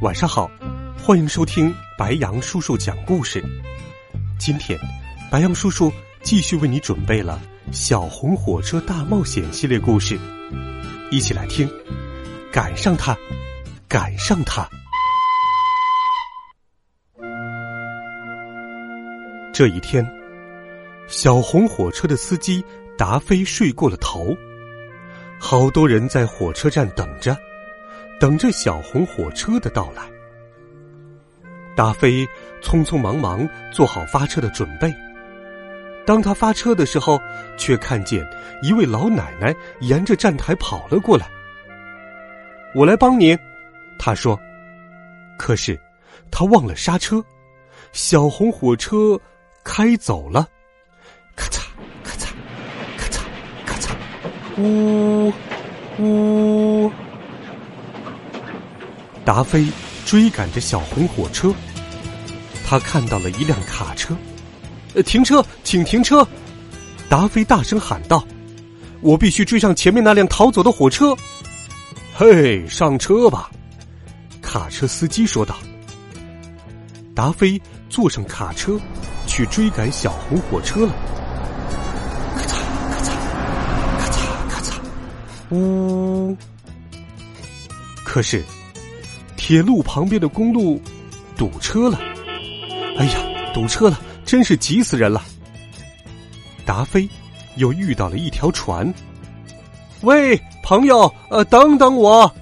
晚上好，欢迎收听白杨叔叔讲故事。今天，白杨叔叔继续为你准备了《小红火车大冒险》系列故事，一起来听。赶上它，赶上它！这一天，小红火车的司机达菲睡过了头，好多人在火车站等着。等着小红火车的到来，达菲匆匆忙忙做好发车的准备。当他发车的时候，却看见一位老奶奶沿着站台跑了过来。“我来帮您。”他说。可是他忘了刹车，小红火车开走了。咔嚓咔嚓咔嚓咔嚓，呜呜。达菲追赶着小红火车，他看到了一辆卡车，停车，请停车！达菲大声喊道：“我必须追上前面那辆逃走的火车！”嘿，上车吧！卡车司机说道。达菲坐上卡车，去追赶小红火车了。咔嚓咔嚓咔嚓咔嚓，呜！可是。铁路旁边的公路堵车了，哎呀，堵车了，真是急死人了。达菲又遇到了一条船，喂，朋友，呃，等等我！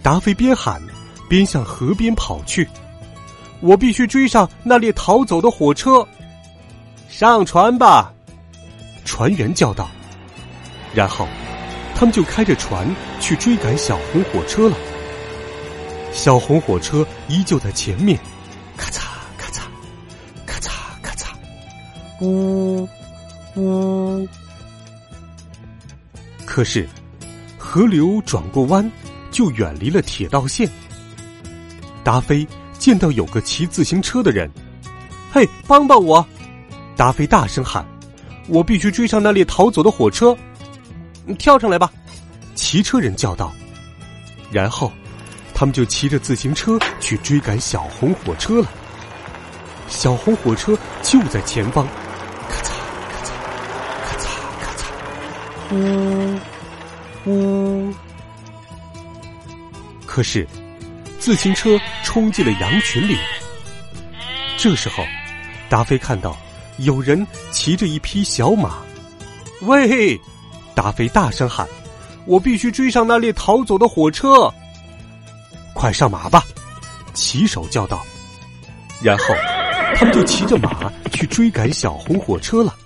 达菲边喊边向河边跑去，我必须追上那列逃走的火车。上船吧，船员叫道。然后，他们就开着船去追赶小红火车了。小红火车依旧在前面，咔嚓咔嚓，咔嚓咔嚓，呜呜。可是，河流转过弯，就远离了铁道线。达菲见到有个骑自行车的人，嘿，帮帮我！达菲大声喊：“我必须追上那列逃走的火车！”你跳上来吧！骑车人叫道，然后。他们就骑着自行车去追赶小红火车了。小红火车就在前方，咔嚓咔嚓，咔嚓咔嚓，呜呜。可是，自行车冲进了羊群里。这时候，达菲看到有人骑着一匹小马。喂！达菲大声喊：“我必须追上那列逃走的火车！”快上马吧！骑手叫道。然后，他们就骑着马去追赶小红火车了。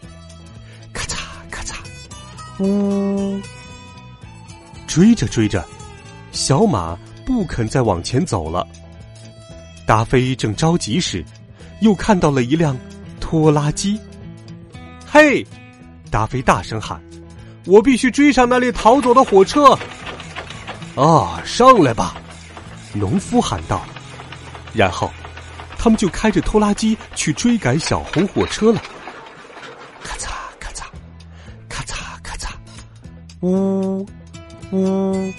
咔嚓咔嚓，呜！追着追着，小马不肯再往前走了。达菲正着急时，又看到了一辆拖拉机。嘿！达菲大声喊：“我必须追上那列逃走的火车！”啊，上来吧！农夫喊道，然后，他们就开着拖拉机去追赶小红火车了。咔嚓咔嚓，咔嚓咔嚓，呜呜。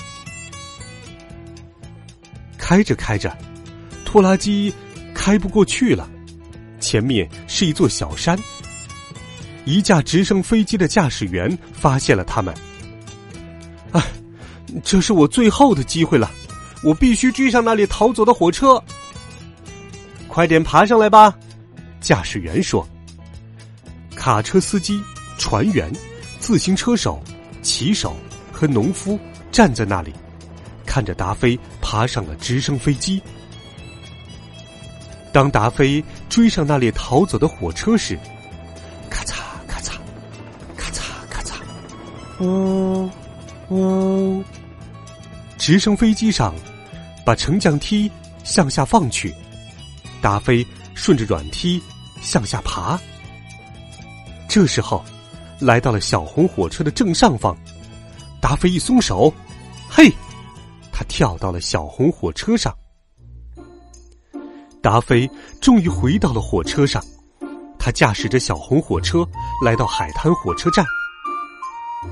开着开着，拖拉机开不过去了，前面是一座小山。一架直升飞机的驾驶员发现了他们。啊，这是我最后的机会了。我必须追上那列逃走的火车，快点爬上来吧！驾驶员说。卡车司机、船员、自行车手、骑手和农夫站在那里，看着达菲爬上了直升飞机。当达菲追上那列逃走的火车时，咔嚓咔嚓，咔嚓咔嚓，呜呜，直升飞机上。把升降梯向下放去，达菲顺着软梯向下爬。这时候，来到了小红火车的正上方，达菲一松手，嘿，他跳到了小红火车上。达菲终于回到了火车上，他驾驶着小红火车来到海滩火车站。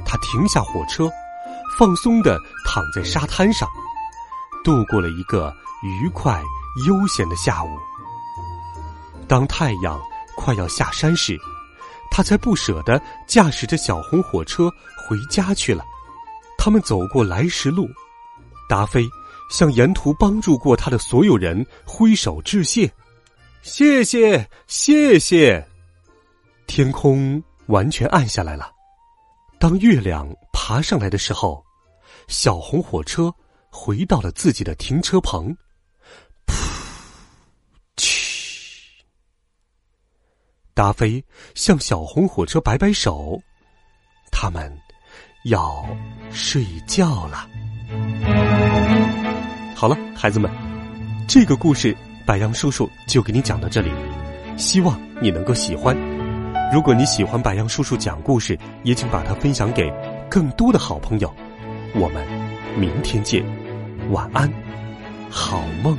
他停下火车，放松的躺在沙滩上，度过了一个愉快悠闲的下午。当太阳快要下山时，他才不舍得驾驶着小红火车回家去了。他们走过来时路，达菲向沿途帮助过他的所有人挥手致谢，谢谢谢谢。天空完全暗下来了。当月亮爬上来的时候，小红火车回到了自己的停车棚。噗，嘘！达菲向小红火车摆摆手，他们要睡觉了。好了，孩子们，这个故事白杨叔叔就给你讲到这里，希望你能够喜欢。如果你喜欢白杨叔叔讲故事，也请把它分享给更多的好朋友。我们明天见，晚安，好梦。